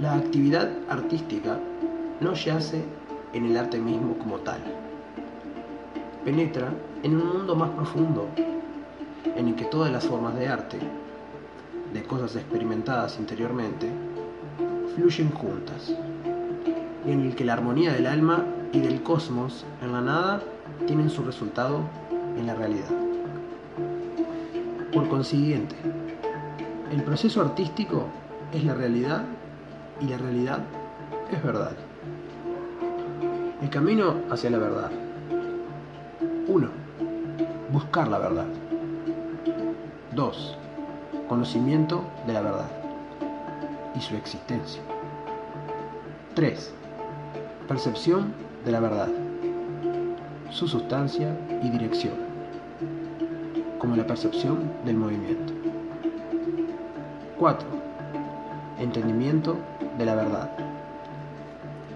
La actividad artística no yace en el arte mismo como tal. Penetra en un mundo más profundo, en el que todas las formas de arte, de cosas experimentadas interiormente, fluyen juntas, y en el que la armonía del alma y del cosmos en la nada tienen su resultado en la realidad. Por consiguiente, el proceso artístico es la realidad y la realidad es verdad. El camino hacia la verdad. 1. Buscar la verdad. 2. Conocimiento de la verdad y su existencia. 3. Percepción de la verdad, su sustancia y dirección, como la percepción del movimiento. 4. Entendimiento de la verdad.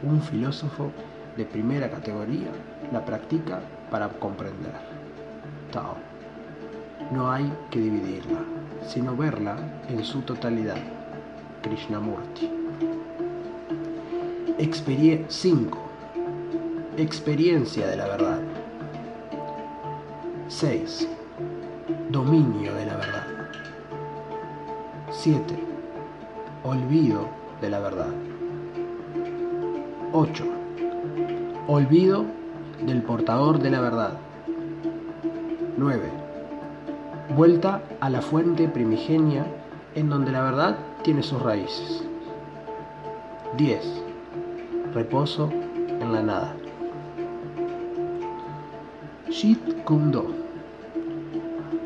Un filósofo de primera categoría la practica para comprender. Tao. No hay que dividirla, sino verla en su totalidad. Krishnamurti. 5. Experiencia de la verdad. 6. Dominio de la verdad. 7. Olvido de la verdad. 8. Olvido del portador de la verdad. 9. Vuelta a la fuente primigenia en donde la verdad tiene sus raíces. 10. Reposo en la nada. Shit Kundo.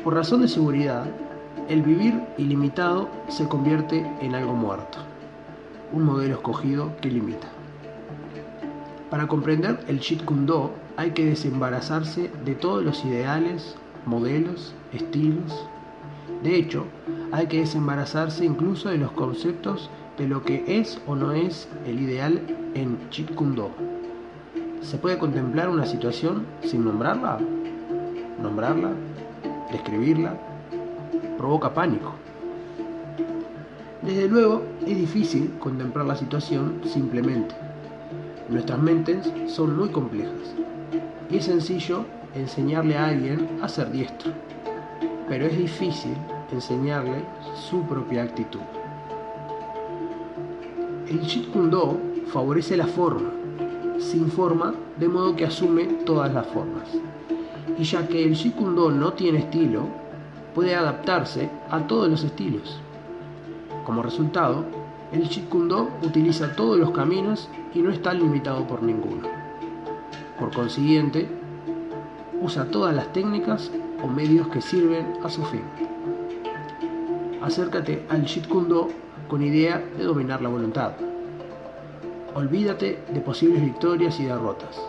Por razón de seguridad, el vivir ilimitado se convierte en algo muerto, un modelo escogido que limita. Para comprender el Shit Kundo hay que desembarazarse de todos los ideales, modelos, estilos. De hecho, hay que desembarazarse incluso de los conceptos de lo que es o no es el ideal en Chit Kundo. ¿Se puede contemplar una situación sin nombrarla? Nombrarla, describirla, provoca pánico. Desde luego, es difícil contemplar la situación simplemente. Nuestras mentes son muy complejas y es sencillo enseñarle a alguien a ser diestro, pero es difícil enseñarle su propia actitud. El Jeet Do favorece la forma, sin forma, de modo que asume todas las formas. Y ya que el Jeet Kune Do no tiene estilo, puede adaptarse a todos los estilos. Como resultado, el Jeet Kune Do utiliza todos los caminos y no está limitado por ninguno. Por consiguiente, usa todas las técnicas o medios que sirven a su fin. Acércate al Jeet con idea de dominar la voluntad. Olvídate de posibles victorias y derrotas.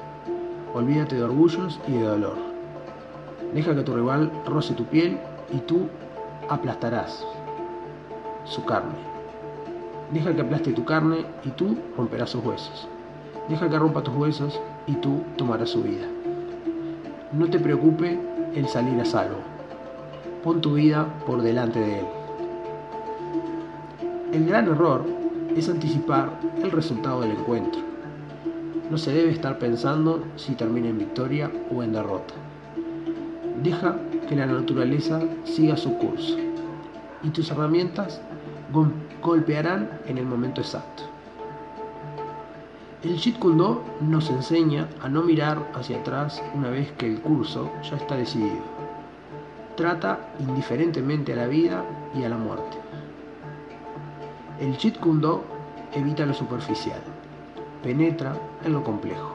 Olvídate de orgullos y de dolor. Deja que tu rival roce tu piel y tú aplastarás su carne. Deja que aplaste tu carne y tú romperás sus huesos. Deja que rompa tus huesos y tú tomarás su vida. No te preocupe el salir a salvo. Pon tu vida por delante de él. El gran error es anticipar el resultado del encuentro. No se debe estar pensando si termina en victoria o en derrota. Deja que la naturaleza siga su curso y tus herramientas golpearán en el momento exacto. El Jeet Kune Do nos enseña a no mirar hacia atrás una vez que el curso ya está decidido. Trata indiferentemente a la vida y a la muerte. El Jeet Kune Do evita lo superficial, penetra en lo complejo,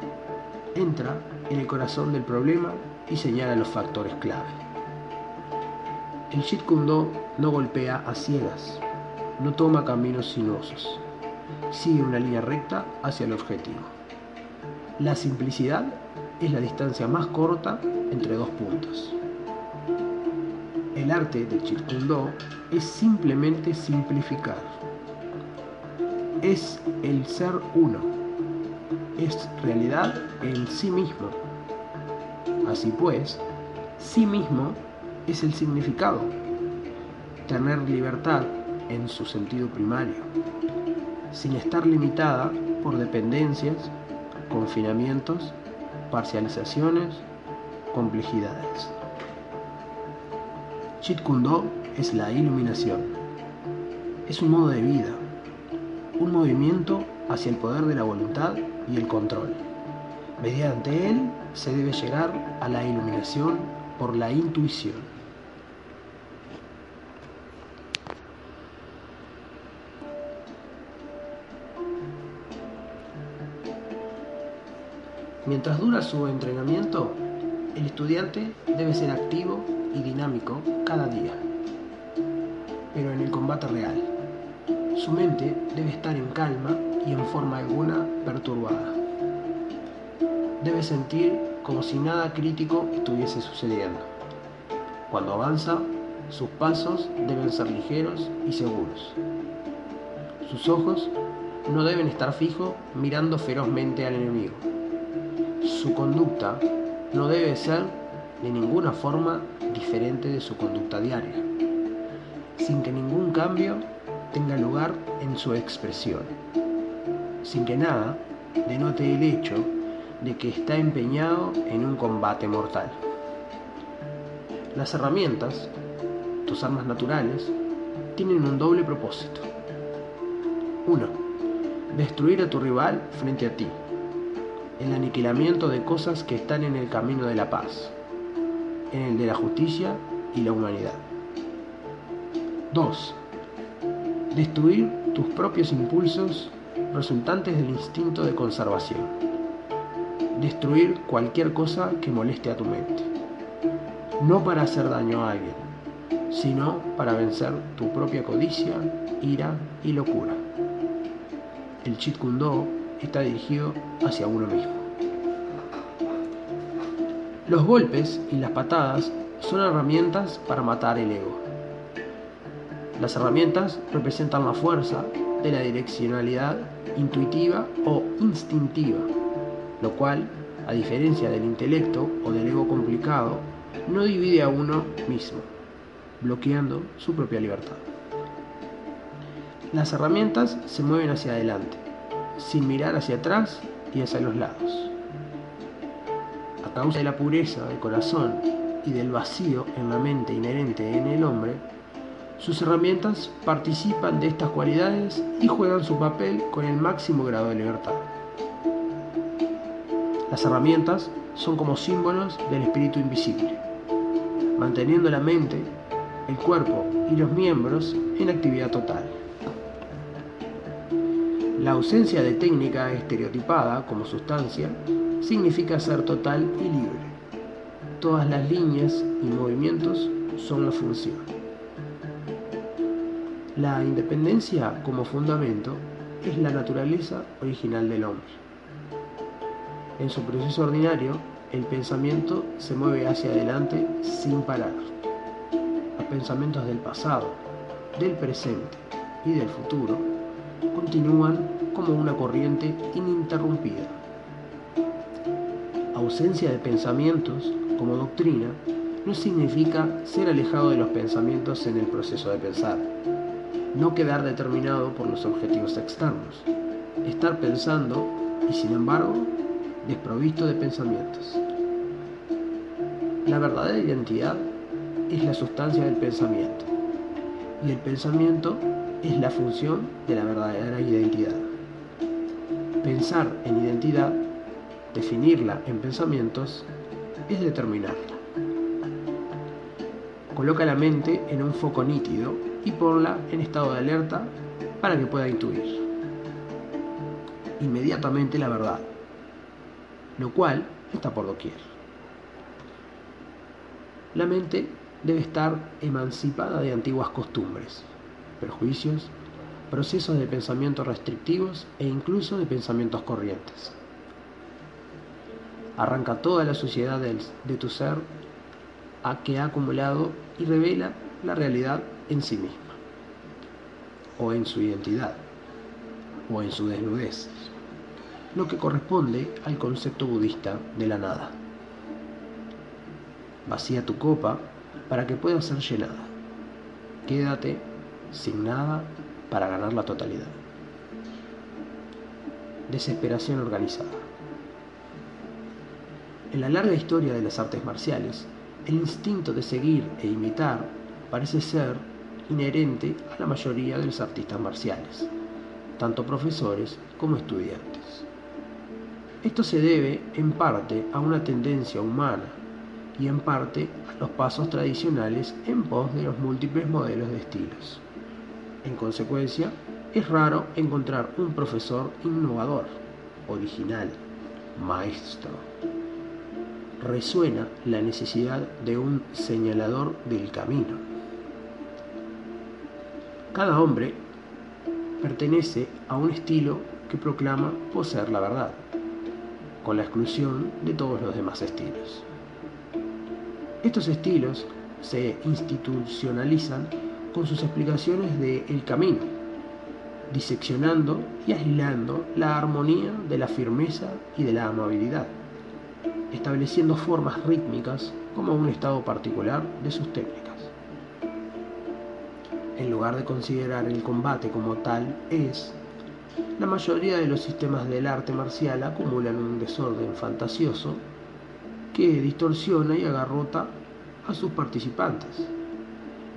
entra en el corazón del problema y señala los factores clave. El Jeet Kune Do no golpea a ciegas, no toma caminos sinuosos, sigue una línea recta hacia el objetivo. La simplicidad es la distancia más corta entre dos puntos. El arte Kune Do es simplemente simplificar. Es el ser uno. Es realidad en sí mismo. Así pues, sí mismo es el significado. Tener libertad en su sentido primario. sin estar limitada por dependencias, confinamientos, parcializaciones, complejidades. Chit Kund es la iluminación. Es un modo de vida, un movimiento hacia el poder de la voluntad y el control. Mediante él se debe llegar a la iluminación por la intuición. Mientras dura su entrenamiento, el estudiante debe ser activo y dinámico cada día, pero en el combate real. Su mente debe estar en calma y en forma alguna perturbada. Debe sentir como si nada crítico estuviese sucediendo. Cuando avanza, sus pasos deben ser ligeros y seguros. Sus ojos no deben estar fijos mirando ferozmente al enemigo. Su conducta no debe ser de ninguna forma diferente de su conducta diaria, sin que ningún cambio tenga lugar en su expresión, sin que nada denote el hecho de que está empeñado en un combate mortal. Las herramientas, tus armas naturales, tienen un doble propósito. 1. Destruir a tu rival frente a ti. El aniquilamiento de cosas que están en el camino de la paz, en el de la justicia y la humanidad. 2. Destruir tus propios impulsos resultantes del instinto de conservación. Destruir cualquier cosa que moleste a tu mente. No para hacer daño a alguien, sino para vencer tu propia codicia, ira y locura. El Chit está dirigido hacia uno mismo. Los golpes y las patadas son herramientas para matar el ego. Las herramientas representan la fuerza de la direccionalidad intuitiva o instintiva, lo cual, a diferencia del intelecto o del ego complicado, no divide a uno mismo, bloqueando su propia libertad. Las herramientas se mueven hacia adelante, sin mirar hacia atrás y hacia los lados. A causa de la pureza del corazón y del vacío en la mente inherente en el hombre, sus herramientas participan de estas cualidades y juegan su papel con el máximo grado de libertad. Las herramientas son como símbolos del espíritu invisible, manteniendo la mente, el cuerpo y los miembros en actividad total. La ausencia de técnica estereotipada como sustancia significa ser total y libre. Todas las líneas y movimientos son la función. La independencia como fundamento es la naturaleza original del hombre. En su proceso ordinario, el pensamiento se mueve hacia adelante sin parar. Los pensamientos del pasado, del presente y del futuro continúan como una corriente ininterrumpida. Ausencia de pensamientos como doctrina no significa ser alejado de los pensamientos en el proceso de pensar no quedar determinado por los objetivos externos, estar pensando y sin embargo desprovisto de pensamientos. La verdadera identidad es la sustancia del pensamiento y el pensamiento es la función de la verdadera identidad. Pensar en identidad, definirla en pensamientos, es determinarla. Coloca la mente en un foco nítido y ponla en estado de alerta para que pueda intuir inmediatamente la verdad, lo cual está por doquier. La mente debe estar emancipada de antiguas costumbres, prejuicios, procesos de pensamiento restrictivos e incluso de pensamientos corrientes. Arranca toda la suciedad de tu ser a que ha acumulado y revela la realidad en sí misma, o en su identidad, o en su desnudez, lo que corresponde al concepto budista de la nada. Vacía tu copa para que pueda ser llenada. Quédate sin nada para ganar la totalidad. desesperación organizada. En la larga historia de las artes marciales, el instinto de seguir e imitar parece ser inherente a la mayoría de los artistas marciales, tanto profesores como estudiantes. Esto se debe en parte a una tendencia humana y en parte a los pasos tradicionales en pos de los múltiples modelos de estilos. En consecuencia, es raro encontrar un profesor innovador, original, maestro. Resuena la necesidad de un señalador del camino. Cada hombre pertenece a un estilo que proclama poseer la verdad, con la exclusión de todos los demás estilos. Estos estilos se institucionalizan con sus explicaciones de el camino, diseccionando y aislando la armonía de la firmeza y de la amabilidad, estableciendo formas rítmicas como un estado particular de sus técnicas. En lugar de considerar el combate como tal es, la mayoría de los sistemas del arte marcial acumulan un desorden fantasioso que distorsiona y agarrota a sus participantes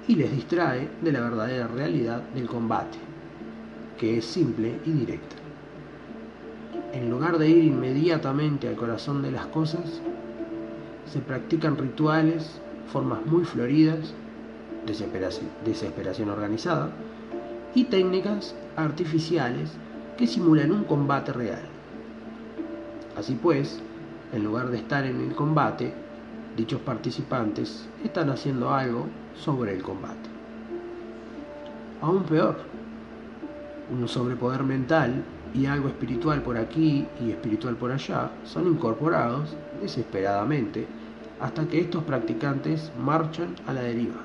y les distrae de la verdadera realidad del combate que es simple y directa. En lugar de ir inmediatamente al corazón de las cosas, se practican rituales, formas muy floridas, desesperación, organizada y técnicas artificiales que simulan un combate real. Así pues, en lugar de estar en el combate, dichos participantes están haciendo algo sobre el combate. Aún peor, un sobrepoder mental y algo espiritual por aquí y espiritual por allá son incorporados desesperadamente hasta que estos practicantes marchan a la deriva,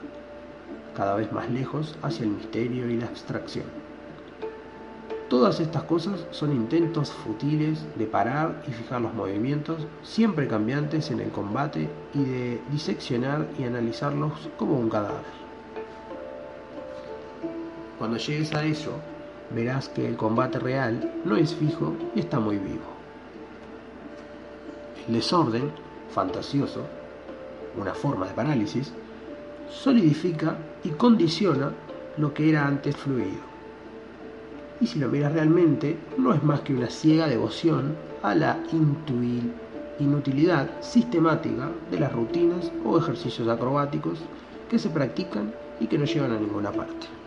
cada vez más lejos hacia el misterio y la abstracción. Todas estas cosas son intentos futiles de parar y fijar los movimientos siempre cambiantes en el combate y de diseccionar y analizarlos como un cadáver. Cuando llegues a eso, verás que el combate real no es fijo y está muy vivo. El desorden, fantasioso, una forma de parálisis, solidifica y condiciona lo que era antes fluido. Y si lo miras realmente, no es más que una ciega devoción a la inutilidad sistemática de las rutinas o ejercicios acrobáticos que se practican y que no llevan a ninguna parte.